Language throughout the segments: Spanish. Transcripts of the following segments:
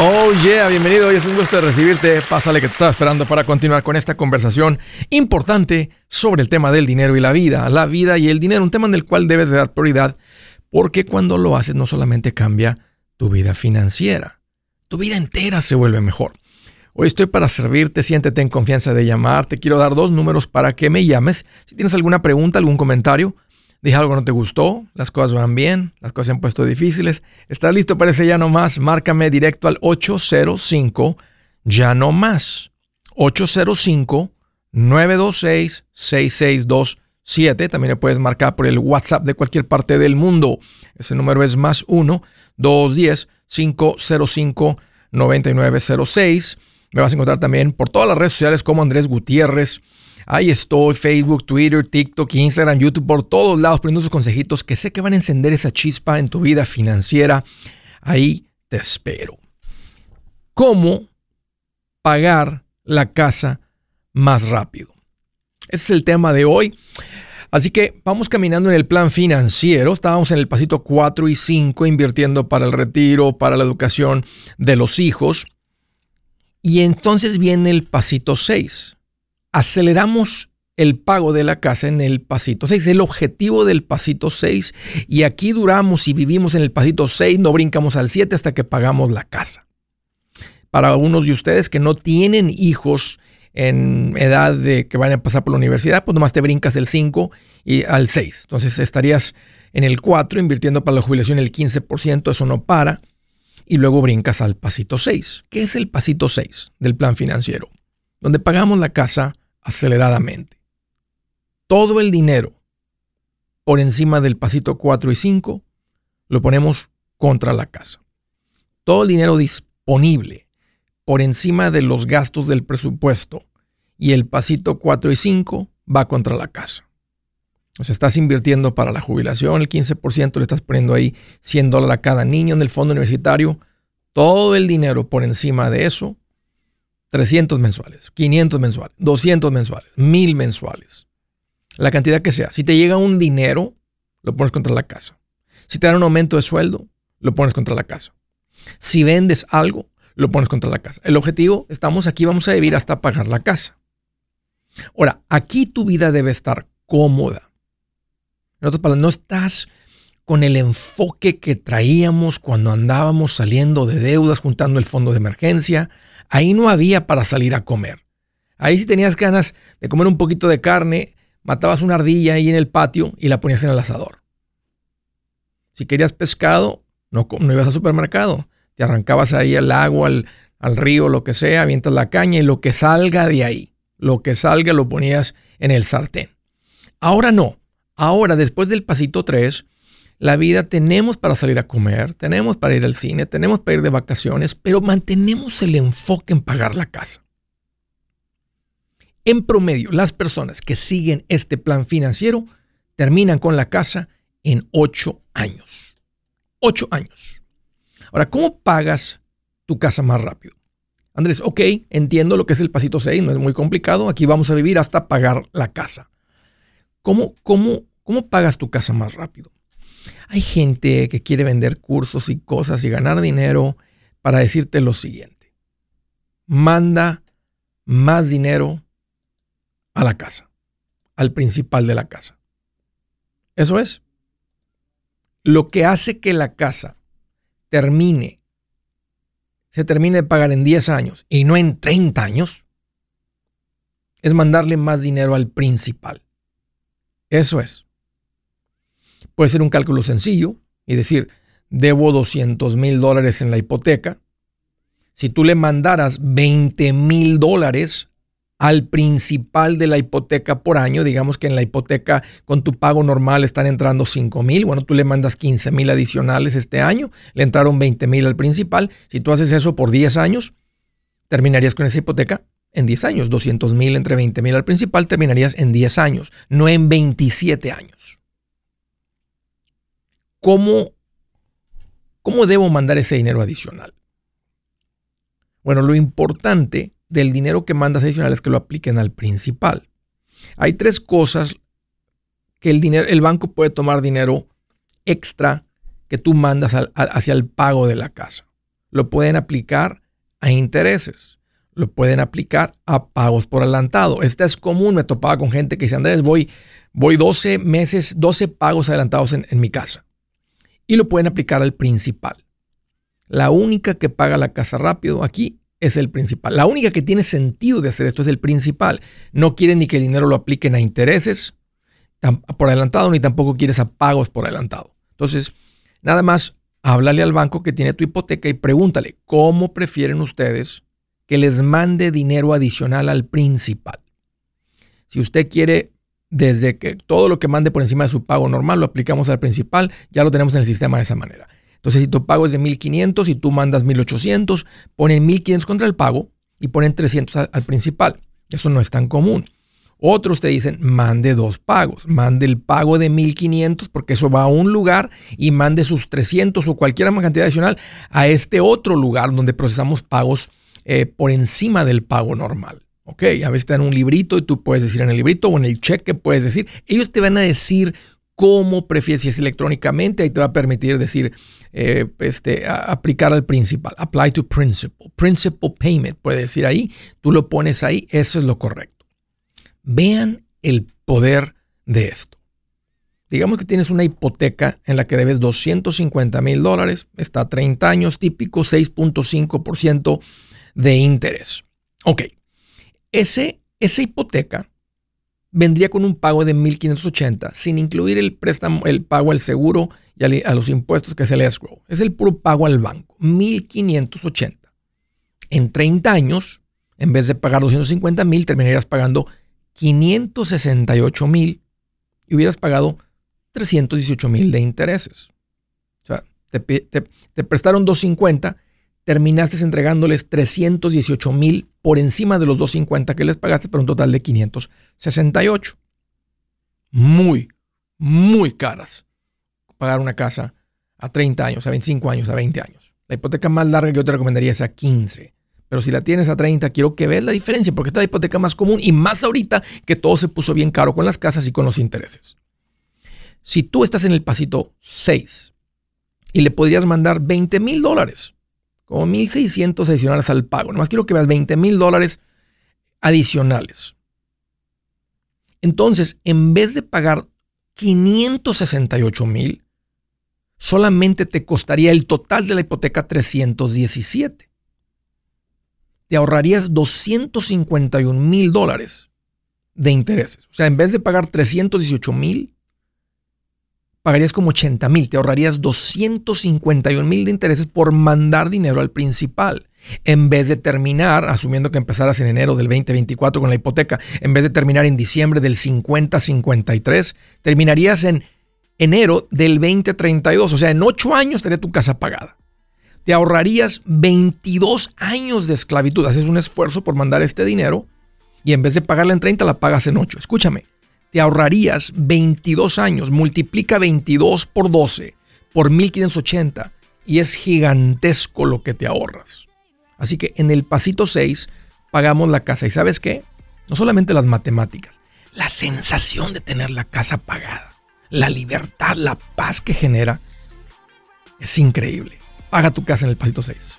Oh yeah, bienvenido. Hoy es un gusto recibirte. Pásale que te estaba esperando para continuar con esta conversación importante sobre el tema del dinero y la vida. La vida y el dinero, un tema en el cual debes de dar prioridad porque cuando lo haces no solamente cambia tu vida financiera, tu vida entera se vuelve mejor. Hoy estoy para servirte, siéntete en confianza de llamar. Te quiero dar dos números para que me llames. Si tienes alguna pregunta, algún comentario, Dije algo no te gustó, las cosas van bien, las cosas se han puesto difíciles. ¿Estás listo para ese ya no más? Márcame directo al 805 ya no más. 805 926 6627. También le puedes marcar por el WhatsApp de cualquier parte del mundo. Ese número es más 1 210 505 9906. Me vas a encontrar también por todas las redes sociales como Andrés Gutiérrez. Ahí estoy, Facebook, Twitter, TikTok, Instagram, YouTube, por todos lados poniendo sus consejitos que sé que van a encender esa chispa en tu vida financiera. Ahí te espero. ¿Cómo pagar la casa más rápido? Ese es el tema de hoy. Así que vamos caminando en el plan financiero. Estábamos en el pasito 4 y 5 invirtiendo para el retiro, para la educación de los hijos. Y entonces viene el pasito 6 aceleramos el pago de la casa en el pasito 6. El objetivo del pasito 6. Y aquí duramos y vivimos en el pasito 6, no brincamos al 7 hasta que pagamos la casa. Para algunos de ustedes que no tienen hijos en edad de que van a pasar por la universidad, pues nomás te brincas del 5 y al 6. Entonces estarías en el 4 invirtiendo para la jubilación el 15%, eso no para. Y luego brincas al pasito 6. ¿Qué es el pasito 6 del plan financiero? Donde pagamos la casa aceleradamente. Todo el dinero por encima del pasito 4 y 5 lo ponemos contra la casa. Todo el dinero disponible por encima de los gastos del presupuesto y el pasito 4 y 5 va contra la casa. O sea, estás invirtiendo para la jubilación, el 15% le estás poniendo ahí 100 dólares a cada niño en el fondo universitario. Todo el dinero por encima de eso 300 mensuales, 500 mensuales, 200 mensuales, 1000 mensuales. La cantidad que sea. Si te llega un dinero, lo pones contra la casa. Si te dan un aumento de sueldo, lo pones contra la casa. Si vendes algo, lo pones contra la casa. El objetivo, estamos aquí, vamos a vivir hasta pagar la casa. Ahora, aquí tu vida debe estar cómoda. En otras palabras, no estás con el enfoque que traíamos cuando andábamos saliendo de deudas, juntando el fondo de emergencia, Ahí no había para salir a comer. Ahí si tenías ganas de comer un poquito de carne, matabas una ardilla ahí en el patio y la ponías en el asador. Si querías pescado, no, ibas al supermercado. Te arrancabas ahí al agua, al, al río, lo que sea, avientas la caña y lo que salga de ahí, lo que salga lo ponías en el sartén. Ahora no. Ahora, después del pasito 3, la vida tenemos para salir a comer, tenemos para ir al cine, tenemos para ir de vacaciones, pero mantenemos el enfoque en pagar la casa. En promedio, las personas que siguen este plan financiero terminan con la casa en ocho años. Ocho años. Ahora, ¿cómo pagas tu casa más rápido? Andrés, ok, entiendo lo que es el pasito 6, no es muy complicado. Aquí vamos a vivir hasta pagar la casa. ¿Cómo, cómo, cómo pagas tu casa más rápido? Hay gente que quiere vender cursos y cosas y ganar dinero para decirte lo siguiente. Manda más dinero a la casa, al principal de la casa. Eso es. Lo que hace que la casa termine, se termine de pagar en 10 años y no en 30 años, es mandarle más dinero al principal. Eso es. Puede ser un cálculo sencillo y decir, debo 200 mil dólares en la hipoteca. Si tú le mandaras 20 mil dólares al principal de la hipoteca por año, digamos que en la hipoteca con tu pago normal están entrando 5 mil, bueno, tú le mandas 15 mil adicionales este año, le entraron 20 mil al principal. Si tú haces eso por 10 años, terminarías con esa hipoteca en 10 años. 200 mil entre 20 mil al principal, terminarías en 10 años, no en 27 años. ¿Cómo, ¿cómo debo mandar ese dinero adicional? Bueno, lo importante del dinero que mandas adicional es que lo apliquen al principal. Hay tres cosas que el, dinero, el banco puede tomar dinero extra que tú mandas hacia el pago de la casa. lo pueden aplicar a intereses, lo pueden aplicar a pagos por adelantado. Esta es común, me topaba con gente que dice, Andrés, voy, voy 12 meses, 12 pagos adelantados en, en mi casa. Y lo pueden aplicar al principal. La única que paga la casa rápido aquí es el principal. La única que tiene sentido de hacer esto es el principal. No quieren ni que el dinero lo apliquen a intereses por adelantado, ni tampoco quieres a pagos por adelantado. Entonces, nada más háblale al banco que tiene tu hipoteca y pregúntale, ¿cómo prefieren ustedes que les mande dinero adicional al principal? Si usted quiere, desde que todo lo que mande por encima de su pago normal lo aplicamos al principal, ya lo tenemos en el sistema de esa manera. Entonces, si tu pago es de 1500 y tú mandas 1800, ponen 1500 contra el pago y ponen 300 al, al principal. Eso no es tan común. Otros te dicen, mande dos pagos. Mande el pago de 1500 porque eso va a un lugar y mande sus 300 o cualquier cantidad adicional a este otro lugar donde procesamos pagos eh, por encima del pago normal. Ok, a veces te dan un librito y tú puedes decir en el librito o en el cheque puedes decir. Ellos te van a decir cómo prefieres, si es electrónicamente, ahí te va a permitir decir, eh, este, aplicar al principal, apply to principal, principal payment, puede decir ahí, tú lo pones ahí, eso es lo correcto. Vean el poder de esto. Digamos que tienes una hipoteca en la que debes 250 mil dólares, está a 30 años, típico 6.5% de interés. Ok, Ese, esa hipoteca vendría con un pago de 1.580, sin incluir el préstamo, el pago al seguro y a, los impuestos que es el escrow. Es el puro pago al banco, 1.580. En 30 años, en vez de pagar 250 mil, terminarías pagando 568 mil y hubieras pagado 318 mil de intereses. O sea, te, te prestaron 250 terminaste entregándoles 318 mil por encima de los 250 que les pagaste, por un total de 568. Muy, muy caras. Pagar una casa a 30 años, a 25 años, a 20 años. La hipoteca más larga que yo te recomendaría es a 15. Pero si la tienes a 30, quiero que veas la diferencia, porque esta es la hipoteca más común y más ahorita que todo se puso bien caro con las casas y con los intereses. Si tú estás en el pasito 6 y le podrías mandar 20 mil dólares como 1.600 adicionales al pago. Nomás quiero que veas 20 mil dólares adicionales. Entonces, en vez de pagar 568 mil, solamente te costaría el total de la hipoteca 317. Te ahorrarías 251 mil dólares de intereses. O sea, en vez de pagar 318 mil, pagarías como 80 mil, te ahorrarías 251 mil de intereses por mandar dinero al principal. En vez de terminar, asumiendo que empezaras en enero del 2024 con la hipoteca, en vez de terminar en diciembre del 50-53, terminarías en enero del 2032. O sea, en 8 años estaría tu casa pagada. Te ahorrarías 22 años de esclavitud. Haces un esfuerzo por mandar este dinero y en vez de pagarla en 30, la pagas en 8. Escúchame, te ahorrarías 22 años. Multiplica 22 por 12 por 1580 y es gigantesco lo que te ahorras. Así que en el pasito 6 pagamos la casa. ¿Y sabes qué? No solamente las matemáticas, la sensación de tener la casa pagada, la libertad, la paz que genera, es increíble. Paga tu casa en el pasito 6.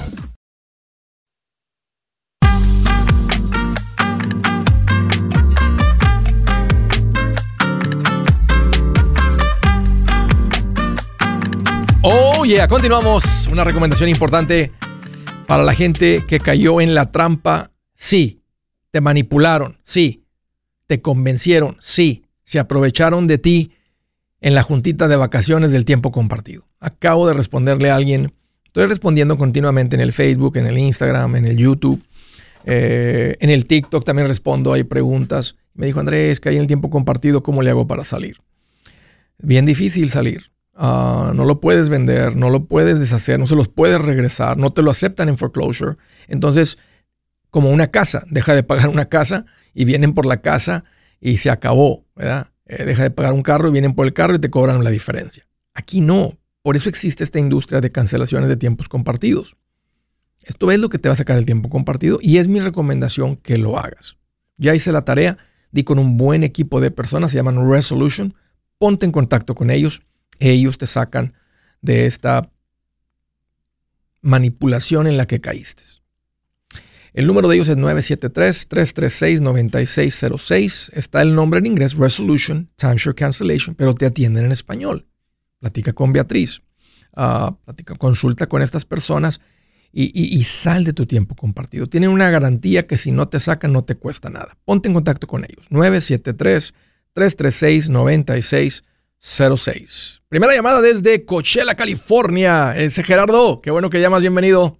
Oh, yeah, continuamos. Una recomendación importante para la gente que cayó en la trampa. Sí, te manipularon. Sí, te convencieron. Sí, se aprovecharon de ti en la juntita de vacaciones del tiempo compartido. Acabo de responderle a alguien. Estoy respondiendo continuamente en el Facebook, en el Instagram, en el YouTube. Eh, en el TikTok también respondo, hay preguntas. Me dijo Andrés, que hay en el tiempo compartido, ¿cómo le hago para salir? Bien difícil salir. Ah, no lo puedes vender, no lo puedes deshacer, no se los puedes regresar, no te lo aceptan en foreclosure. Entonces, como una casa, deja de pagar una casa y vienen por la casa y se acabó, ¿verdad? Eh, deja de pagar un carro y vienen por el carro y te cobran la diferencia. Aquí no. Por eso existe esta industria de cancelaciones de tiempos compartidos. Esto es lo que te va a sacar el tiempo compartido y es mi recomendación que lo hagas. Ya hice la tarea, di con un buen equipo de personas, se llaman Resolution, ponte en contacto con ellos ellos te sacan de esta manipulación en la que caíste. El número de ellos es 973-336-9606. Está el nombre en inglés, Resolution, Timeshare Cancellation, pero te atienden en español. Platica con Beatriz, uh, platica, consulta con estas personas y, y, sal de tu tiempo compartido. Tienen una garantía que si no te sacan no te cuesta nada. Ponte en contacto con ellos. 973-336-9606. 06. Primera llamada desde Coachella, California. Ese Gerardo, qué bueno que llamas, bienvenido.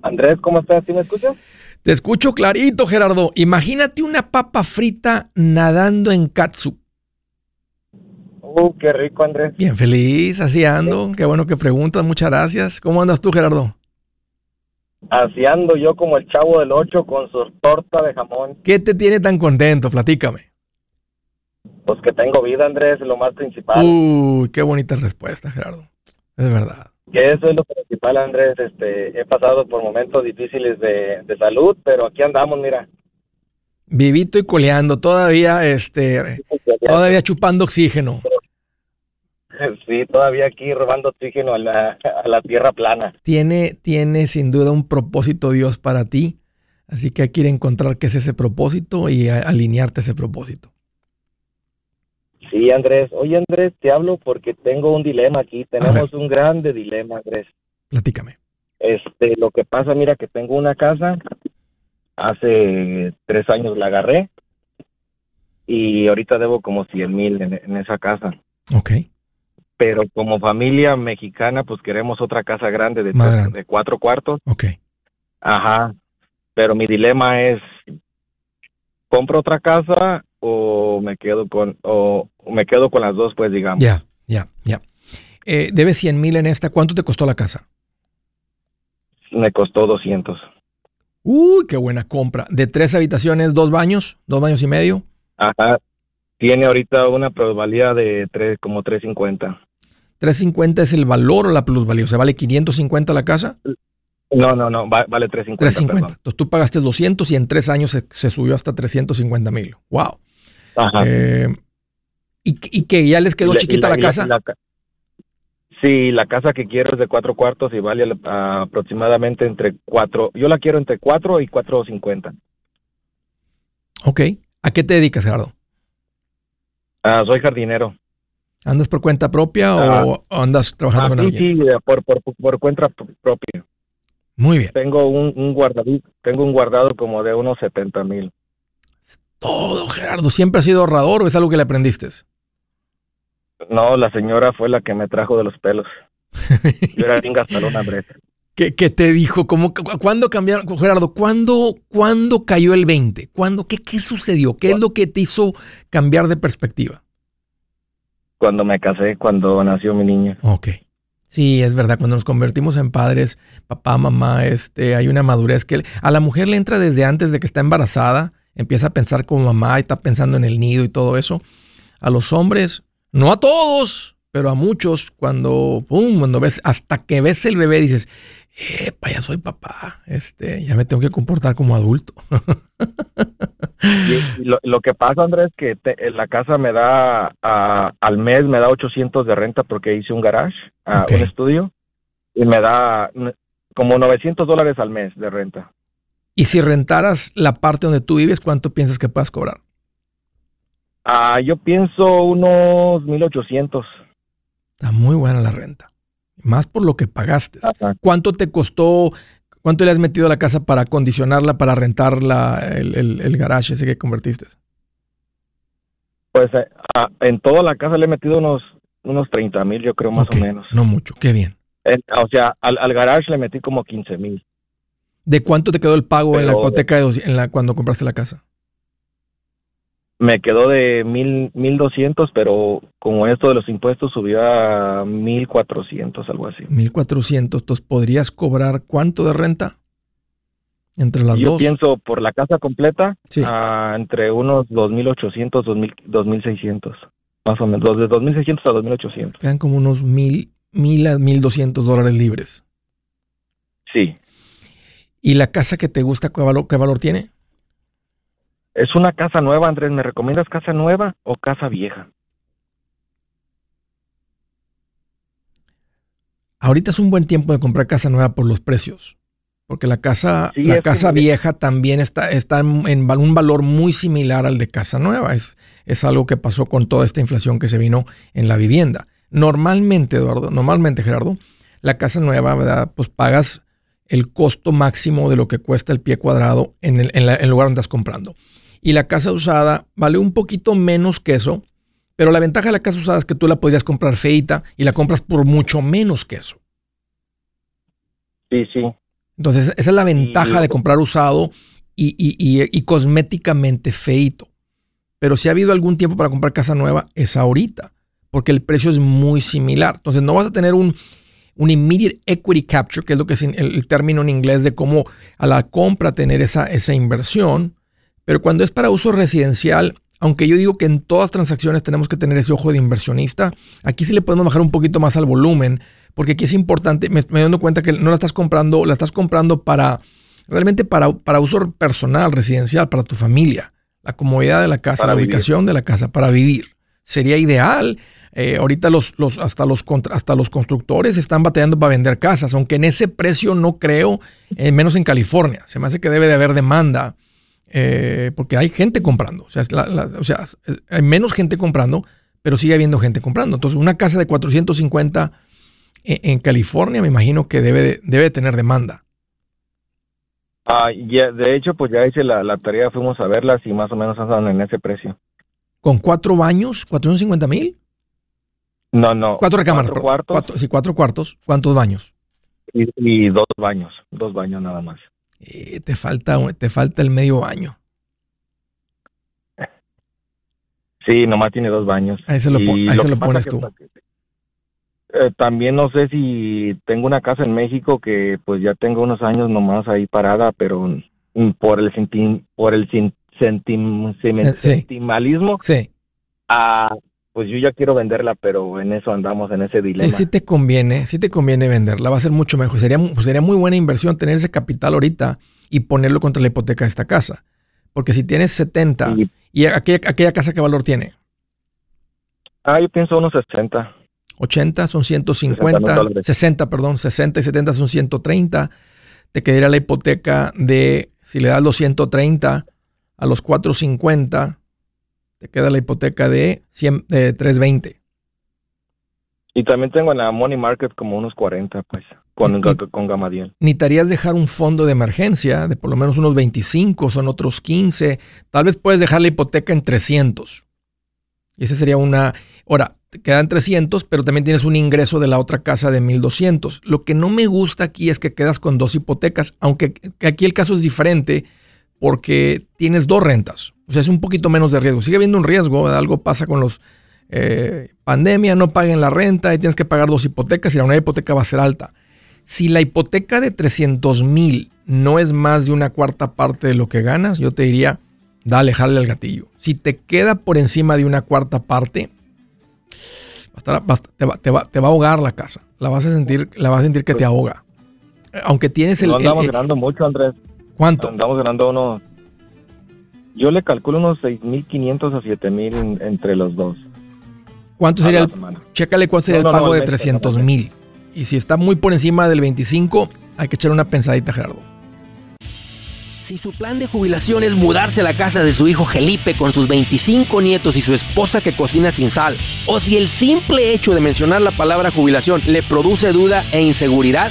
Andrés, ¿cómo estás? ¿Sí me escuchas? Te escucho clarito, Gerardo. Imagínate una papa frita nadando en katsu. Uh, qué rico, Andrés. Bien feliz, así ando. Qué bueno que preguntas, muchas gracias. ¿Cómo andas tú, Gerardo? Así ando yo como el chavo del 8 con su torta de jamón. ¿Qué te tiene tan contento? Platícame. Pues que tengo vida, Andrés, lo más principal. Uy, qué bonita respuesta, Gerardo. Es verdad. Que eso es lo principal, Andrés. Este, he pasado por momentos difíciles de, salud, pero aquí andamos, mira. Vivito y coleando, todavía, este, todavía chupando oxígeno. Sí, todavía aquí robando oxígeno a la, a la tierra plana. Tiene, tiene sin duda un propósito Dios para ti, así que hay que ir a encontrar qué es ese propósito y alinearte a ese propósito. Sí, Andrés. Oye, Andrés, te hablo porque tengo un dilema aquí. Tenemos un grande dilema, Andrés. Platícame. Este, lo que pasa, mira, que tengo una casa. Hace tres años la agarré. Y ahorita debo como 100 mil en, esa casa. Ok. Pero como familia mexicana, pues queremos otra casa grande de, de cuatro cuartos. Ok. Ajá. Pero mi dilema es, ¿compro otra casa o me quedo con o me quedo con las dos, pues digamos. Ya, ya, ya. Eh, debes 100 mil en esta. ¿Cuánto te costó la casa? Me costó 200. Uy, qué buena compra. ¿De tres habitaciones, dos baños? ¿Dos baños y medio? Ajá. Tiene ahorita una plusvalía de tres, como 350. ¿350 es el valor o la plusvalía? O sea, ¿vale 550 la casa? No, no, no, vale 350. 350. Entonces tú pagaste 200 y en tres años se, se subió hasta 350 mil. Wow. Eh, ¿y, que ya les quedó chiquita la, casa? sí, la casa que quiero es de cuatro cuartos y vale aproximadamente entre cuatro. Yo la quiero entre cuatro y cuatro cincuenta. Ok. ¿A qué te dedicas, Gerardo? Ah, soy jardinero. ¿Andas por cuenta propia o, andas trabajando con alguien? Sí, por, por, por cuenta propia. Muy bien. Tengo un, un guardado, tengo un guardado como de unos 70 mil. Todo, Gerardo. ¿Siempre has sido ahorrador o es algo que le aprendiste? No, la señora fue la que me trajo de los pelos. Yo era bien gastalón. ¿Qué, ¿Qué, te dijo? ¿Cómo, ¿Cuándo cambiaron, Gerardo? ¿cuándo, ¿Cuándo cayó el 20? ¿Cuándo, qué, ¿Qué sucedió? ¿Qué es lo que te hizo cambiar de perspectiva? Cuando me casé, cuando nació mi niña. Ok. Sí, es verdad, cuando nos convertimos en padres, papá, mamá, este, hay una madurez que a la mujer le entra desde antes de que está embarazada, empieza a pensar como mamá y está pensando en el nido y todo eso. A los hombres, no a todos, pero a muchos, cuando, pum, cuando ves, hasta que ves el bebé, dices, epa, ya soy papá, este, ya me tengo que comportar como adulto. y, lo, que pasa, Andrés, que la casa me da, al mes me da 800 de renta porque hice un garage, un estudio, y me da como 900 dólares al mes de renta. Y si rentaras la parte donde tú vives, ¿cuánto piensas que puedas cobrar? Ah, yo pienso unos 1800. Está muy buena la renta. Más por lo que pagaste. ¿Cuánto te costó, cuánto le has metido a la casa para acondicionarla, para rentar el, el, garage ese que convertiste? Pues eh, en toda la casa le he metido unos, unos 30 mil, yo creo, más o menos. No mucho, qué bien. o sea, al, al, garage le metí como 15 mil. ¿De cuánto te quedó el pago en la hipoteca en la, cuando compraste la casa? Me quedó de mil, mil doscientos, pero como esto de los impuestos subió a mil cuatrocientos, algo así. Mil cuatrocientos. Entonces, ¿podrías cobrar cuánto de renta? Entre las dos. Yo pienso por la casa completa, entre unos dos mil ochocientos, dos mil, dos mil seiscientos. Más o menos, de dos mil seiscientos a dos mil ochocientos. Quedan como unos mil, mil a mil doscientos dólares libres. Sí. ¿Y la casa que te gusta, qué valor, qué valor tiene? Es una casa nueva, Andrés. ¿Me recomiendas casa nueva o casa vieja? Ahorita es un buen tiempo de comprar casa nueva por los precios. Porque la casa, la casa vieja también está, está en, un valor muy similar al de casa nueva. Es, es algo que pasó con toda esta inflación que se vino en la vivienda. Normalmente, Eduardo, normalmente, Gerardo, la casa nueva, ¿verdad? Pues pagas el costo máximo de lo que cuesta el pie cuadrado en el, en el lugar donde estás comprando y la casa usada vale un poquito menos que eso, pero la ventaja de la casa usada es que tú la podrías comprar feita y la compras por mucho menos que eso. Sí, sí. Entonces, esa es la ventaja de comprar usado y, y, cosméticamente feito. Pero si ha habido algún tiempo para comprar casa nueva, es ahorita, porque el precio es muy similar. Entonces, no vas a tener un, un immediate equity capture, que es lo que es el, el, término en inglés de cómo a la compra tener esa, esa inversión, pero cuando es para uso residencial, aunque yo digo que en todas transacciones tenemos que tener ese ojo de inversionista, aquí sí le podemos bajar un poquito más al volumen, porque aquí es importante, me, me dando cuenta que no la estás comprando, la estás comprando para realmente para, para uso personal, residencial, para tu familia, la comodidad de la casa, la ubicación de la casa, para vivir. Sería ideal. Eh, ahorita los, los, hasta, los, hasta los constructores están bateando para vender casas, aunque en ese precio no creo, eh, menos en California. Se me hace que debe de haber demanda eh, porque hay gente comprando. O sea, hay menos gente comprando, pero sigue habiendo gente comprando. Entonces, una casa de 450 en, California, me imagino que debe, debe tener demanda. Ah, de hecho, pues ya hice la, tarea, fuimos a verlas y más o menos andan en ese precio. ¿Con cuatro baños? ¿450 mil? No, no. Cuatro recámaras. Cuatro cuartos. sí, cuatro cuartos. ¿Cuántos baños? y, dos baños, dos baños nada más. Eh, te, falta, te falta el medio baño. Sí, nomás tiene dos baños. Ahí se lo, pones tú. Eh, también no sé si tengo una casa en México que pues ya tengo unos años nomás ahí parada, pero mm, por el por el sentimentalismo sí. Ah, pues yo ya quiero venderla, pero en eso andamos, en ese dilema. Sí, sí te conviene, sí te conviene venderla, va a ser mucho mejor. Sería, sería muy buena inversión tener ese capital ahorita y ponerlo contra la hipoteca de esta casa. Porque si tienes 70, ¿y aquella, aquella casa qué valor tiene? Ah, yo pienso unos 60. 80 son 150, 60, perdón, 60 y 70 son 130. Te quedaría la hipoteca de, si le das los 130 a los 450, te queda la hipoteca de, 100, de 320. Y también tengo en la Money Market como unos 40, pues. con, con Gamadiel. Necesitarías dejar un fondo de emergencia de por lo menos unos 25, son otros 15. Tal vez puedes dejar la hipoteca en 300. Y esa sería una... Ahora, quedan 300, pero también tienes un ingreso de la otra casa de 1200. Lo que no me gusta aquí es que quedas con dos hipotecas, aunque aquí el caso es diferente porque tienes dos rentas. O sea, es un poquito menos de riesgo. Sigue habiendo un riesgo, algo pasa con los eh, pandemia, no paguen la renta y tienes que pagar dos hipotecas y la una hipoteca va a ser alta. Si la hipoteca de 300 mil no es más de una cuarta parte de lo que ganas, yo te diría, dale, jale al gatillo. Si te queda por encima de una cuarta parte, te, va, a ahogar la casa. La vas a sentir, la vas a sentir que te ahoga. Aunque tienes el... No andamos ganando mucho, Andrés. ¿Cuánto? Andamos ganando unos... Yo le calculo unos 6.500 a 7.000 entre los dos. ¿Cuánto sería el, chécale cuál sería el pago de 300 mil? Y si está muy por encima del 25, hay que echar una pensadita, Gerardo. Si su plan de jubilación es mudarse a la casa de su hijo Felipe con sus 25 nietos y su esposa que cocina sin sal, o si el simple hecho de mencionar la palabra jubilación le produce duda e inseguridad,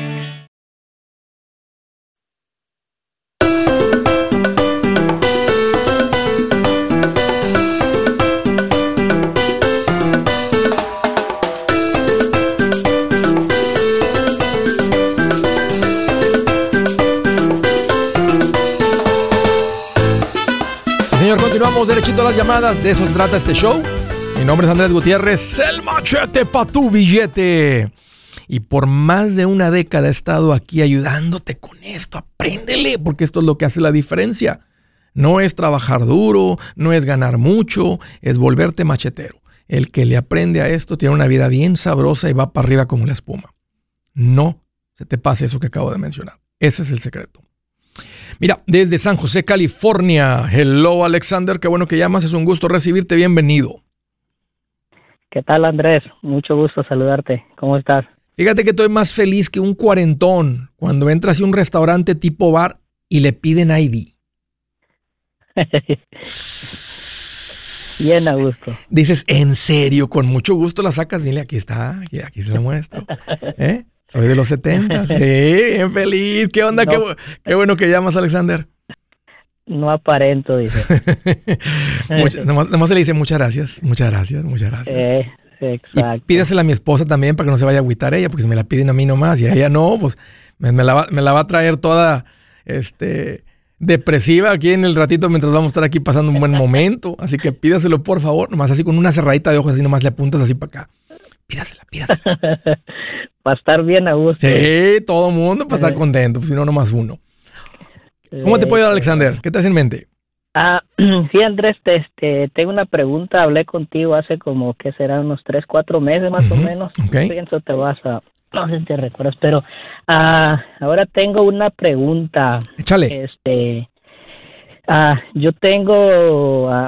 Derechito a las llamadas. De eso se trata este show. Mi nombre es Andrés Gutiérrez, el machete pa' tu billete. Y por más de una década he estado aquí ayudándote con esto. Apréndele, porque esto es lo que hace la diferencia. No es trabajar duro, no es ganar mucho, es volverte machetero. El que le aprende a esto tiene una vida bien sabrosa y va para arriba como la espuma. No se te pase eso que acabo de mencionar. Ese es el secreto. Mira, desde San José, California. Hello, Alexander. Qué bueno que llamas. Es un gusto recibirte. Bienvenido. ¿Qué tal, Andrés? Mucho gusto saludarte. ¿Cómo estás? Fíjate que estoy más feliz que un cuarentón cuando entras a un restaurante tipo bar y le piden ID. Bien a gusto. Dices, en serio, con mucho gusto la sacas. Dile, aquí está, aquí, aquí se la muestro. ¿Eh? Soy de los 70, sí, bien feliz. ¿Qué onda? Qué, bueno que llamas, Alexander. No aparento, dice. nomás, le dice muchas gracias, muchas gracias, muchas gracias. Eh, exacto. pídasela a mi esposa también para que no se vaya a agüitar ella, porque si me la piden a mí nomás y a ella no, pues me, la, va, me la va a traer toda este, depresiva aquí en el ratito mientras vamos a estar aquí pasando un buen momento. Así que pídaselo, por favor, nomás así con una cerradita de ojos, así nomás le apuntas así para acá. Pídasela, pídasela. para estar bien a gusto. Sí, todo el mundo para estar eh. contento, pues, si no, nomás uno. ¿Cómo te puedo ayudar, Alexander? ¿Qué te hace en mente? Ah, sí, Andrés, te, este, tengo una pregunta. Hablé contigo hace como que serán unos tres, cuatro meses más o menos. Pienso te vas a, no sé si te recuerdas, pero ah, ahora tengo una pregunta. Échale. Este, ah, yo tengo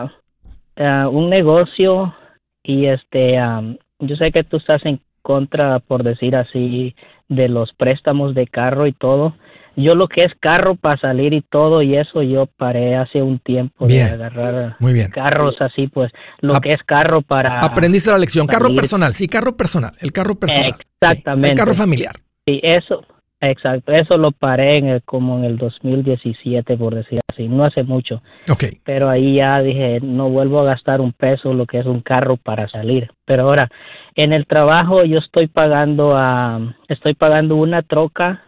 un negocio y este, yo sé que tú estás en contra, por decir así, de los préstamos de carro y todo. Yo lo que es carro para salir y todo y eso yo paré hace un tiempo de agarrar Muy bien. carros así, pues lo que es carro para... Aprendiste la lección, carro personal, sí, carro personal, el carro personal. Exactamente. el carro familiar. Sí, eso, exacto, eso lo paré en el, como en el 2017, por decir así, no hace mucho. Ok. Pero ahí ya dije, no vuelvo a gastar un peso lo que es un carro para salir. Pero ahora, en el trabajo yo estoy pagando a, estoy pagando una troca,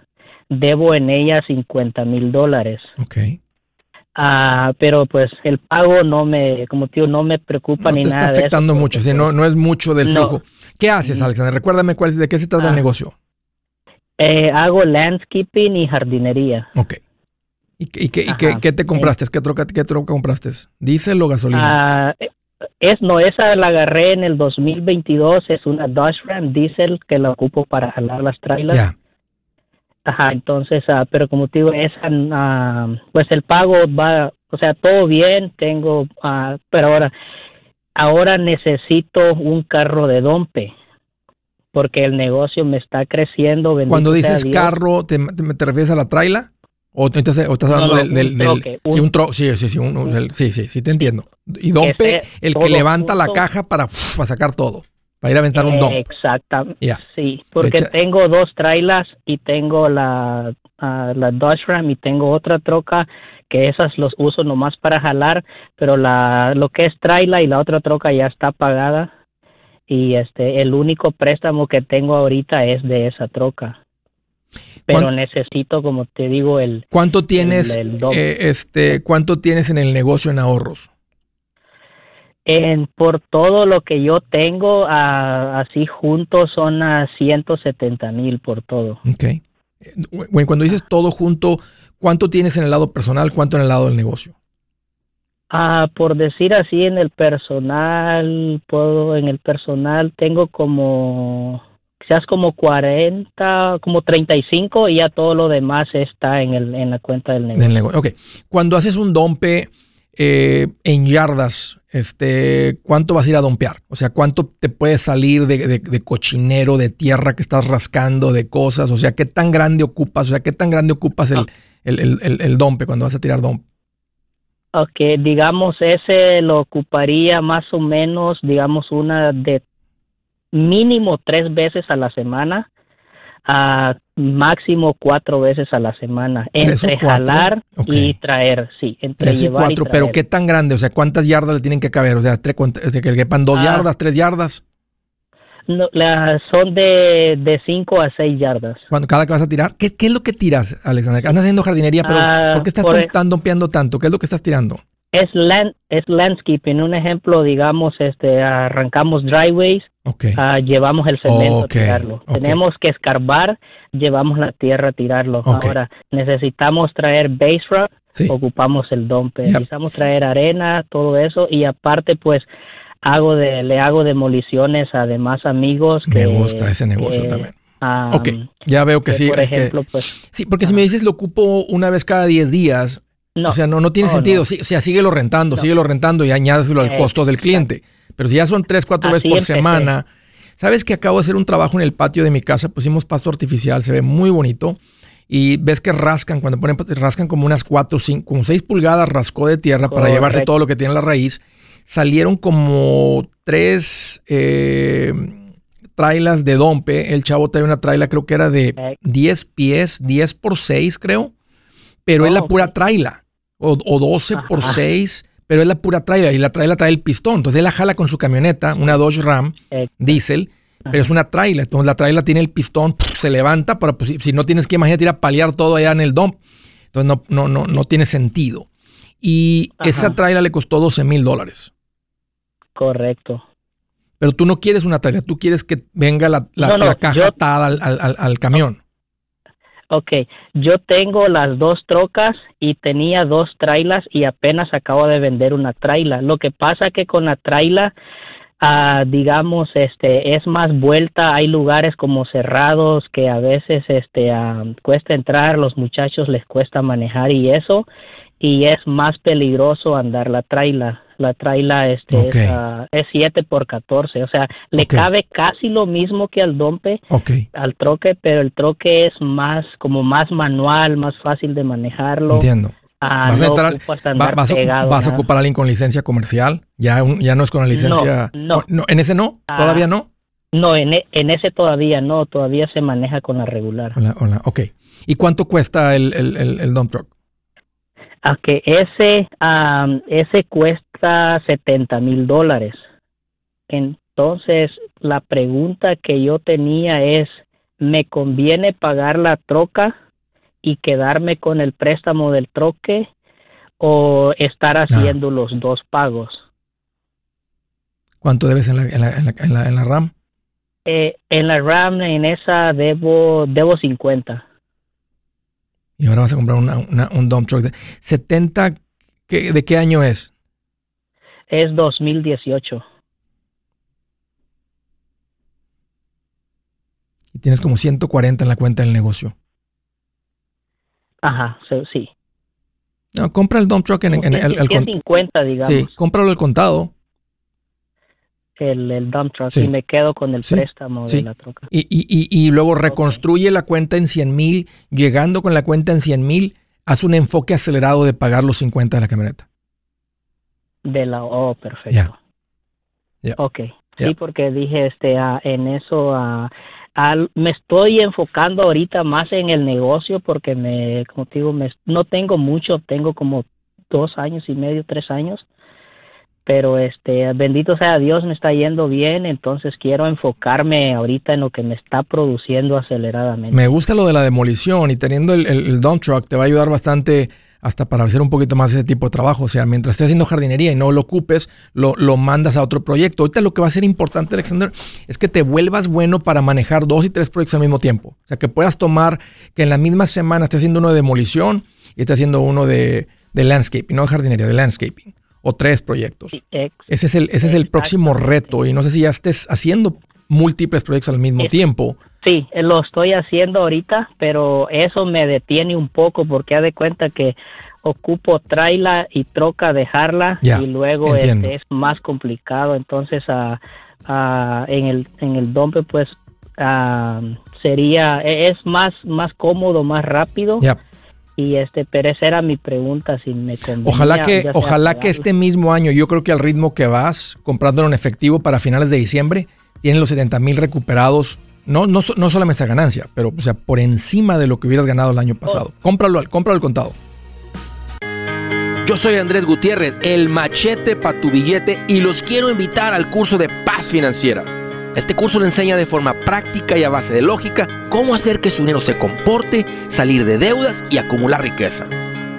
debo en ella 50 mil dólares. Ok. Ah, pero pues el pago no me, como tío, no me preocupa ni nada. Está afectando mucho, si no, no es mucho del flujo. ¿Qué haces, Alexander? Recuérdame cuál, de qué se trata el ah. negocio. Eh, hago landscaping y jardinería. Ok. ¿Y, qué- y qué- y qué- te compraste? ¿Qué troca, ¿Qué troca compraste? ¿Diésel o gasolina? Ah, es, no, esa la agarré en el 2022. Es una Dodge Ram diesel que la ocupo para jalar las trailers. ya. Ajá, entonces, ah, pero como te digo, esa, ah, pues el pago va, o sea, todo bien, tengo, ah, pero ahora, ahora necesito un carro de dompe, porque el negocio me está creciendo. Cuando dices carro, ¿te, te- te refieres a la traila? ¿O, te- entonces, o estás hablando no, del, del, un del- troque, sí, un- un tro- sí, sí, sí, un- un- el- sí, sí, sí, te entiendo. Y dompe, Ese el que levanta la caja para, para sacar todo, para ir a aventar un dompe. Exactamente. Sí, porque tengo dos trailers y tengo la, ah, la Dodge Ram y tengo otra troca que esas los uso nomás para jalar, pero la lo que es trailer y la otra troca ya está pagada y este el único préstamo que tengo ahorita es de esa troca. Pero ¿Cuán- necesito, como te digo, el ¿Cuánto tienes, el eh, este, cuánto tienes en el negocio en ahorros? en por todo lo que yo tengo así juntos son a 170 mil por todo. Ok. Eh, Bueno, cuando dices todo junto, ¿cuánto tienes en el lado personal, cuánto en el lado del negocio? Ah, por decir así, en el personal, puedo, en el personal tengo como, quizás como 40, como 35 y ya todo lo demás está en, el, en la cuenta del negocio. Del negocio. Ok. Cuando haces un dompe eh, en yardas, este, ¿cuánto vas a ir a dompear? O sea, ¿cuánto te puede salir de, de- de cochinero, de tierra que estás rascando, de cosas? O sea, ¿qué tan grande ocupas? O sea, ¿qué tan grande ocupas el, el, el- el- el dompe cuando vas a tirar dompe? Ok, digamos, ese lo ocuparía más o menos, digamos, una de mínimo tres veces a la semana, a máximo cuatro veces a la semana, entre jalar y traer, sí, entre Tres y llevar cuatro, y pero. ¿qué tan grande? O sea, ¿cuántas yardas le tienen que caber? O sea, tres, o sea, que le quepan dos Ah. yardas, tres yardas. No, la- son de, de 5 a 6 yardas. Cuando, cada que vas a tirar, ¿qué, qué es lo que tiras, Alexander? Andas haciendo jardinería, pero Ah, ¿por qué estás por tom- e- tan dompeando tanto? ¿Qué es lo que estás tirando? Es, land, es landscaping. Un ejemplo, digamos, este, arrancamos driveways, Ok. ah, llevamos el cemento Ok, a tirarlo. ok. Tenemos que escarbar, llevamos la tierra a tirarlo. Ahora, necesitamos traer base rock, Sí. ocupamos el. Yep. Necesitamos traer arena, todo eso. Y aparte, pues, hago de, le hago demoliciones a demás amigos. Me que- gusta ese negocio que, también. ah, Ok, ya veo que que, sí. por que- ejemplo, pues, sí, porque si me dices lo ocupo una vez cada 10 días, no. o sea, no, no tiene No, sentido. no. Sí, o sea, síguelo rentando, No. síguelo rentando y añádeselo al costo del cliente. Pero si ya son 3, 4 veces por empecé. semana, ¿sabes que acabo de hacer un trabajo en el patio de mi casa? Pusimos pasto artificial, se ve muy bonito. Y ves que rascan, cuando ponen, rascan como unas 4, 5, como 6 pulgadas rascó de tierra para llevarse todo lo que tiene la raíz. Salieron como tres eh, trailas de dompe. El chavo trae una traila, creo que era de Ok. 10 pies, 10 por 6, creo. Pero es la Oh, pura traila. O, o 12 por Ajá. 6, pero es la pura traila. Y la traila trae el pistón. Entonces él la jala con su camioneta, una Dodge Ram diésel, pero es una traila. Entonces la traila tiene el pistón, se levanta para, pues, si- si no tienes que imagínate ir a paliar todo allá en el dump. Entonces no, no, no, no tiene sentido. Y Ajá. esa traila le costó 12 mil dólares. Correcto. Pero tú no quieres una traila, tú quieres que venga la, la- No, no, la caja yo- atada al, al- al- al camión. Ok, yo tengo las dos trocas y tenía dos trailas y apenas acabo de vender una traila. Lo que pasa que con la traila, ah, digamos, este, es más vuelta. Hay lugares como cerrados que a veces, este, ah, cuesta entrar. Los muchachos les cuesta manejar y eso, y es más peligroso andar la traila. La traila, este, Ok. es, ah, es 7 por 14, o sea, le Ok. cabe casi lo mismo que al dompe Ok. al troque, pero el troque es más como más manual, más fácil de manejarlo. Entiendo. Ah, Vas a, no entrar- va- vas, a, pegado, vas a nada. ocupar a alguien con licencia comercial. Ya, un- ya no es con la licencia. no. ¿En ese no? Ah. ¿Todavía no? No, en, e- en ese todavía no, todavía se maneja con la regular. Hola, hola, ok. ¿Y cuánto cuesta el, el, el, el dump truck? A que ese, am, ese cuesta 70 mil dólares. Entonces, la pregunta que yo tenía es, ¿me conviene pagar la troca y quedarme con el préstamo del troque o estar haciendo los dos pagos? ¿Cuánto debes en la, en la, en la, en la- en la RAM? Eh, en la RAM, en esa debo, debo 50. Y ahora vas a comprar una, una- un dump truck. De 70, ¿qué- ¿de qué año es? Es 2018. Y tienes como 140 en la cuenta del negocio. Ajá, sí. No, compra el dump truck en, en- el, el con- 150, digamos, Sí, cómpralo al contado. el, el dump truck, Sí. y me quedo con el Sí, préstamo sí. de la troca. Y, y, y, y luego reconstruye la cuenta en 100 mil. Llegando con la cuenta en 100 mil, haz un enfoque acelerado de pagar los 50 de la camioneta. De la, oh, perfecto. Ya. Ok, sí, porque dije, este, ah, en eso, ah, al- me estoy enfocando ahorita más en el negocio porque me, como te digo, me, no tengo mucho, tengo como dos años y medio, tres años, pero este, bendito sea Dios, me está yendo bien, entonces quiero enfocarme ahorita en lo que me está produciendo aceleradamente. Me gusta lo de la demolición y teniendo el, el- el dump truck te va a ayudar bastante hasta para hacer un poquito más ese tipo de trabajo. O sea, mientras estés haciendo jardinería y no lo ocupes, lo, lo mandas a otro proyecto. Ahorita lo que va a ser importante, Alexander, es que te vuelvas bueno para manejar dos y tres proyectos al mismo tiempo. O sea, que puedas tomar que en la misma semana estés haciendo uno de demolición y estés haciendo uno de, de landscaping, no de jardinería, de landscaping. O tres proyectos. Ese es el, ese es el próximo reto y no sé si ya estés haciendo múltiples proyectos al mismo tiempo. Sí, lo estoy haciendo ahorita, pero eso me detiene un poco porque haz de cuenta que ocupo traila y troca dejarla y luego entiendo. este, es más complicado. Entonces, en el en el dumper pues sería e- es más más cómodo, más rápido y este, pero esa era mi pregunta si me convenía, Ojalá que, ojalá que este mismo año, yo creo que al ritmo que vas, comprándolo en efectivo para finales de diciembre, tienen los 70 mil recuperados. No, no, no solamente esa ganancia, pero o sea, por encima de lo que hubieras ganado el año pasado. Cómpralo, al- cómpralo al contado. Yo soy Andrés Gutiérrez, el machete para tu billete y los quiero invitar al curso de paz financiera. Este curso le enseña de forma práctica y a base de lógica cómo hacer que su dinero se comporte, salir de deudas y acumular riqueza.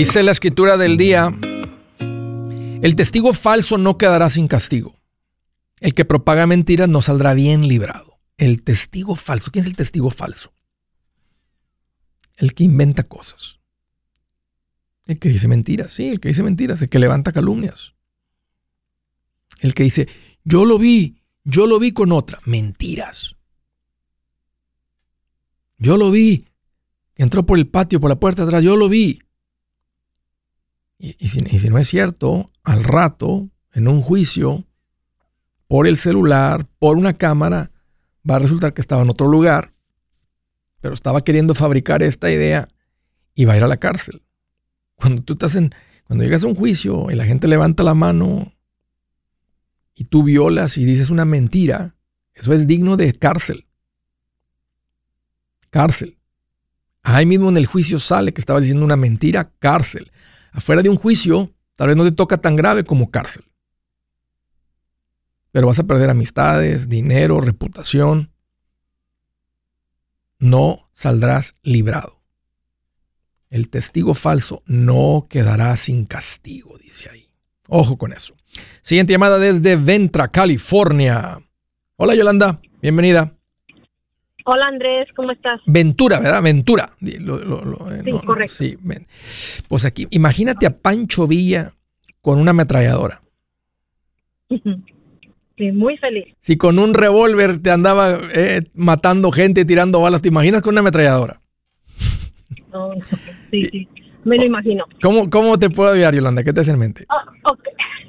Dice la escritura del día, el testigo falso no quedará sin castigo. El que propaga mentiras no saldrá bien librado. El testigo falso. ¿Quién es el testigo falso? El que inventa cosas. El que dice mentiras, sí, el que dice mentiras, el que levanta calumnias. El que dice, yo lo vi, yo lo vi con otra. Mentiras. Yo lo vi, entró por el patio, por la puerta de atrás, yo lo vi. Y, si, si no es cierto, al rato, en un juicio, por el celular, por una cámara, va a resultar que estaba en otro lugar, pero estaba queriendo fabricar esta idea y va a ir a la cárcel. Cuando tú estás en, cuando llegas a un juicio y la gente levanta la mano y tú violas y dices una mentira, eso es digno de cárcel. Cárcel. Ahí mismo en el juicio sale que estabas diciendo una mentira, cárcel. Afuera de un juicio, tal vez no te toca tan grave como cárcel. Pero vas a perder amistades, dinero, reputación. No saldrás librado. El testigo falso no quedará sin castigo, dice ahí. Ojo con eso. Siguiente llamada desde Ventra, California. Hola Yolanda, bienvenida. Hola Andrés, ¿cómo estás? Ventura, ¿verdad? Ventura. Lo- lo- lo- eh, Sí, correcto. sí, ven. Pues aquí, imagínate a Pancho Villa con una ametralladora Sí, muy feliz. Si con un revólver te andaba eh, matando gente, tirando balas, ¿te imaginas con una ametralladora? No, sí, sí, me lo imagino. ¿Cómo, cómo te puedo ayudar, Yolanda? ¿Qué te hace en mente? Oh.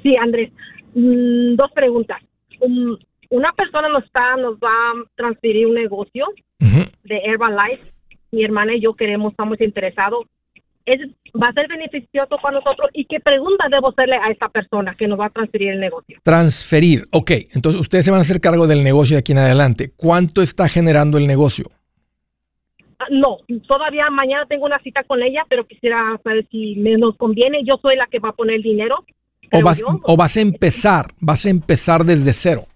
Sí, Andrés, mm, dos preguntas. Um, una persona nos está, nos va a transferir un negocio Ujú. de Herbalife. Mi hermana y yo queremos, estamos interesados. ¿Es, ¿Va a ser beneficioso para nosotros? ¿Y qué pregunta debo hacerle a esta persona que nos va a transferir el negocio? Transferir. Ok, entonces ustedes se van a hacer cargo del negocio de aquí en adelante. ¿Cuánto está generando el negocio? Ah, No, todavía mañana tengo una cita con ella, pero quisiera saber si me nos conviene. Yo soy la que va a poner el dinero. O creo vas, yo. o vas a empezar, vas a empezar desde cero.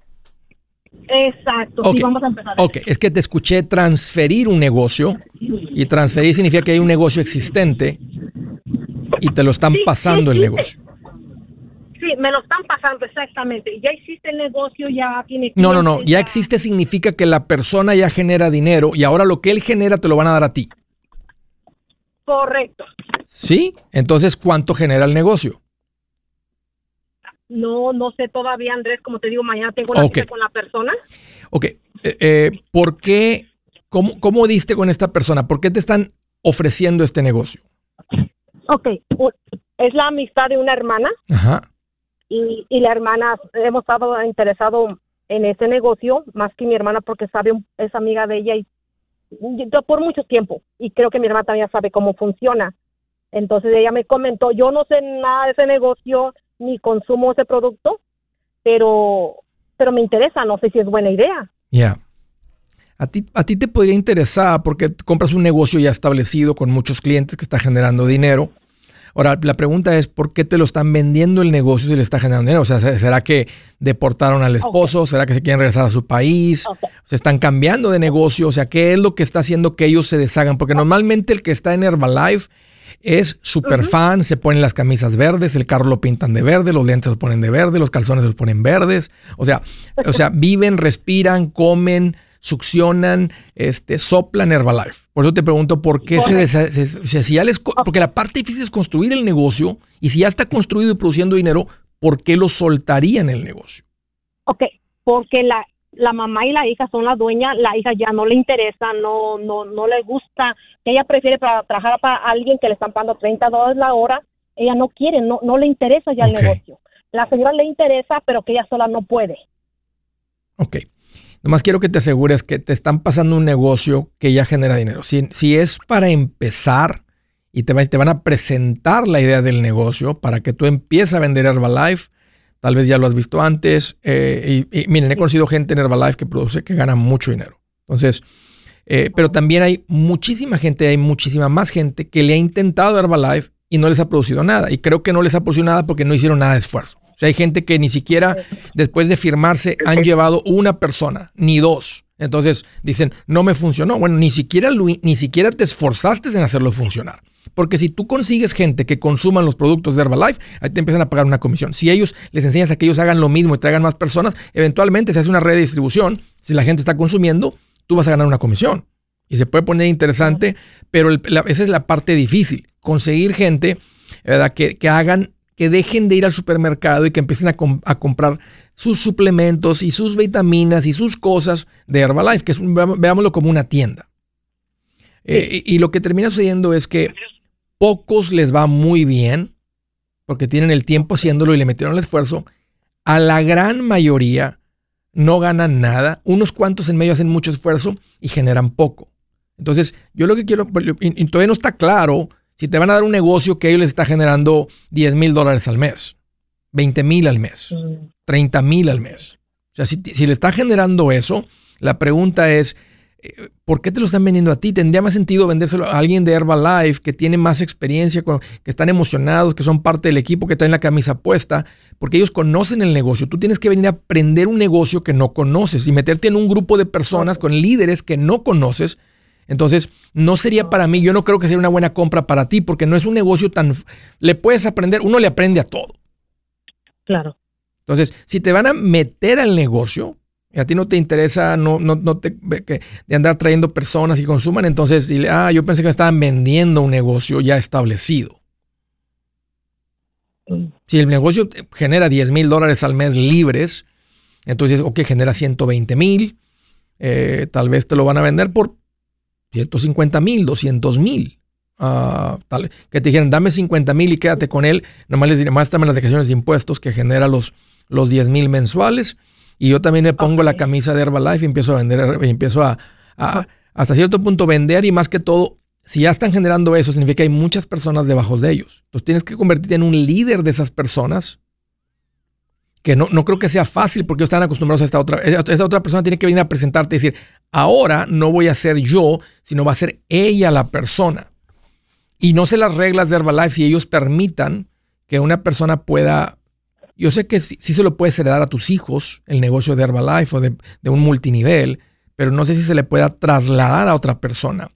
Exacto, Ok. sí, vamos a empezar. Ok, es que te escuché transferir un negocio y transferir significa que hay un negocio existente y te lo están Sí, pasando sí, el negocio. Sí, me lo están pasando exactamente. Ya existe el negocio, ya tiene... No, no, no, clientes, ya existe significa que la persona ya genera dinero y ahora lo que él genera te lo van a dar a ti. Correcto. ¿Sí? Entonces, ¿cuánto genera el negocio? No, no sé todavía, Andrés, como te digo, mañana tengo una cita con la persona. Ok, eh, eh, ¿por qué, cómo, cómo diste con esta persona? ¿Por qué te están ofreciendo este negocio? Ok, es la amistad de una hermana Ajá. y, y la hermana, hemos estado interesados en ese negocio, más que mi hermana porque sabe, es amiga de ella y y- por mucho tiempo. Y creo que mi hermana también sabe cómo funciona. Entonces ella me comentó, yo no sé nada de ese negocio ni consumo ese producto, pero, pero me interesa, no sé si es buena idea. Ya. A ti, a ti te podría interesar porque compras un negocio ya establecido con muchos clientes que está generando dinero. Ahora, la pregunta es, ¿por qué te lo están vendiendo el negocio si le está generando dinero? O sea, ¿se- ¿será que deportaron al esposo? ¿Será que se quieren regresar a su país? ¿Se están cambiando de negocio? O sea, ¿qué es lo que está haciendo que ellos se deshagan? Porque normalmente el que está en Herbalife es super fan, se ponen las camisas verdes, el carro lo pintan de verde, los lentes los ponen de verde, los calzones los ponen verdes. O sea, o sea, viven, respiran, comen, succionan, este, soplan Herbalife. Por eso te pregunto por qué se, se- si ya les porque la parte difícil es construir el negocio y si ya está construido y produciendo dinero, ¿por qué lo soltarían el negocio? Ok, porque la, la mamá y la hija son las dueñas, la hija ya no le interesa, no, no, no le gusta, ella prefiere para trabajar para alguien que le están pagando 30 dólares la hora, ella no quiere, no, no le interesa ya el negocio. La señora le interesa, pero que ella sola no puede. Ok. Nomás quiero que te asegures que te están pasando un negocio que ya genera dinero. Si, si es para empezar y te, va- te van a presentar la idea del negocio para que tú empieces a vender Herbalife, tal vez ya lo has visto antes. eh, y, y miren, he conocido gente en Herbalife que produce, que gana mucho dinero. Entonces, eh, pero también hay muchísima gente, hay muchísima más gente que le ha intentado Herbalife y no les ha producido nada. Y creo que no les ha producido nada porque no hicieron nada de esfuerzo. O sea, hay gente que ni siquiera después de firmarse han llevado una persona, ni dos. Entonces dicen, no me funcionó. Bueno, ni siquiera, ni siquiera te esforzaste en hacerlo funcionar. Porque si tú consigues gente que consuman los productos de Herbalife, ahí te empiezan a pagar una comisión. Si ellos les enseñas a que ellos hagan lo mismo y traigan más personas, eventualmente se hace una red de distribución. Si la gente está consumiendo, tú vas a ganar una comisión. Y se puede poner interesante, pero el- la- esa es la parte difícil. Conseguir gente, ¿verdad? Que, que hagan, que dejen de ir al supermercado y que empiecen a, com- a comprar sus suplementos y sus vitaminas y sus cosas de Herbalife, que es, veámoslo como una tienda. Eh, y, y lo que termina sucediendo es que pocos les va muy bien porque tienen el tiempo haciéndolo y le metieron el esfuerzo. A la gran mayoría no ganan nada. Unos cuantos en medio hacen mucho esfuerzo y generan poco. Entonces, yo lo que quiero, y, y todavía no está claro si te van a dar un negocio que a ellos les está generando 10 mil dólares al mes, 20 mil al mes, 30 mil al mes. O sea, si, le está generando eso, la pregunta es, eh, ¿por qué te lo están vendiendo a ti? Tendría más sentido vendérselo a alguien de Herbalife que tiene más experiencia, que están emocionados, que son parte del equipo, que traen la camisa puesta, porque ellos conocen el negocio. Tú tienes que venir a aprender un negocio que no conoces y meterte en un grupo de personas con líderes que no conoces. Entonces, no sería para mí, yo no creo que sea una buena compra para ti, porque no es un negocio tan... Le puedes aprender, uno le aprende a todo. Claro. Entonces, si te van a meter al negocio y a ti no te interesa no, no, no te, que- de andar trayendo personas y consuman, entonces dile, ah, yo pensé que me estaban vendiendo un negocio ya establecido. Si el negocio genera 10 mil dólares al mes libres Entonces, ok, genera 120 mil, eh, tal vez te lo van a vender por 150 mil, 200 mil. Ah, que te dijeran, dame 50 mil y quédate con él. Nomás les diré, muéstrame las declaraciones de impuestos que genera los, los 10 mil mensuales. Y yo también me pongo la camisa de Herbalife y empiezo a vender, y empiezo a, hasta cierto punto vender y más que todo, si ya están generando eso, significa que hay muchas personas debajo de ellos. Entonces tienes que convertirte en un líder de esas personas que no, no creo que sea fácil porque ellos están acostumbrados a esta otra. Esta otra persona tiene que venir a presentarte y decir, ahora no voy a ser yo, sino va a ser ella la persona. Y no sé las reglas de Herbalife si ellos permitan que una persona pueda. Yo sé que sí, se lo puedes heredar a tus hijos, el negocio de Herbalife o de, un multinivel, pero no sé si se le pueda trasladar a otra persona.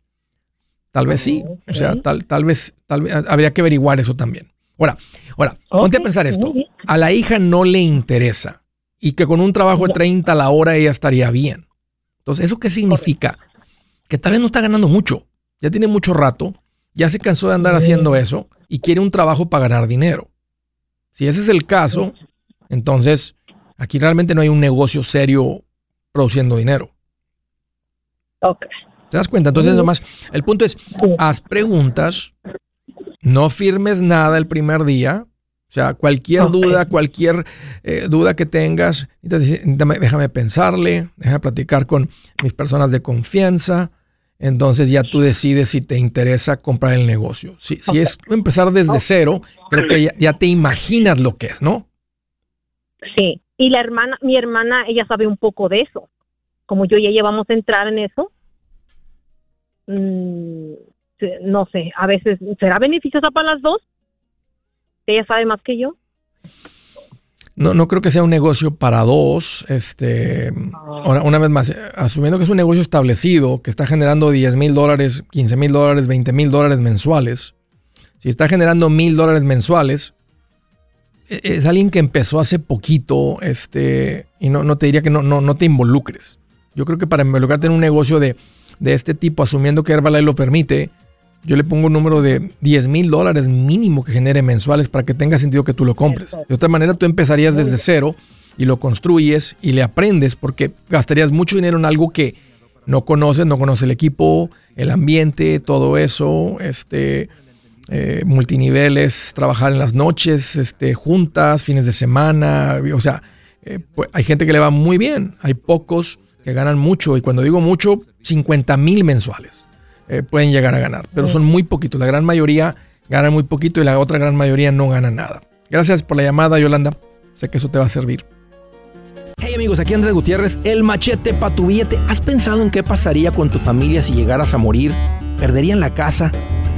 Tal vez sí. O sea, tal, tal vez, tal vez habría que averiguar eso también. Ahora, ahora, ponte a pensar esto. A la hija no le interesa y que con un trabajo de 30 a la hora ella estaría bien. Entonces, ¿eso qué significa? Que tal vez no está ganando mucho. Ya tiene mucho rato, ya se cansó de andar haciendo eso y quiere un trabajo para ganar dinero. Si ese es el caso, entonces aquí realmente no hay un negocio serio produciendo dinero. Ok. ¿Te das cuenta? Entonces, nomás, el punto es, haz preguntas, no firmes nada el primer día. O sea, cualquier duda, cualquier eh, duda que tengas, déjame pensarle, déjame platicar con mis personas de confianza. Entonces ya tú decides si te interesa comprar el negocio. Si, si es empezar desde cero, creo que ya, ya, te imaginas lo que es, ¿no? Sí, y la hermana, mi hermana, ella sabe un poco de eso. Como yo ya llevamos a entrar en eso, mmm, no sé, a veces, ¿será beneficiosa para las dos? Ella sabe más que yo. No, no creo que sea un negocio para dos. Este, ahora, una vez más, asumiendo que es un negocio establecido, que está generando 10 mil dólares, 15 mil dólares, 20 mil dólares mensuales. Si está generando mil dólares mensuales, e, es alguien que empezó hace poquito, este, y no, no te diría que no, no, no te involucres. Yo creo que para involucrarte en un negocio de, de este tipo, asumiendo que Herbalife lo permite, yo le pongo un número de 10 mil dólares mínimo que genere mensuales para que tenga sentido que tú lo compres. De otra manera, tú empezarías desde cero y lo construyes y le aprendes porque gastarías mucho dinero en algo que no conoces, no conoces el equipo, el ambiente, todo eso, este, eh, multiniveles, trabajar en las noches, este, juntas, fines de semana, o sea, eh, pues, hay gente que le va muy bien, hay pocos que ganan mucho y cuando digo mucho, 50 mil mensuales. Eh, pueden llegar a ganar, pero son muy poquitos. La gran mayoría ganan muy poquito y la otra gran mayoría no gana nada. Gracias por la llamada, Yolanda. Sé que eso te va a servir. Hey amigos, aquí Andrés Gutiérrez, el machete para tu billete. ¿Has pensado en qué pasaría con tu familia si llegaras a morir? ¿Perderían la casa?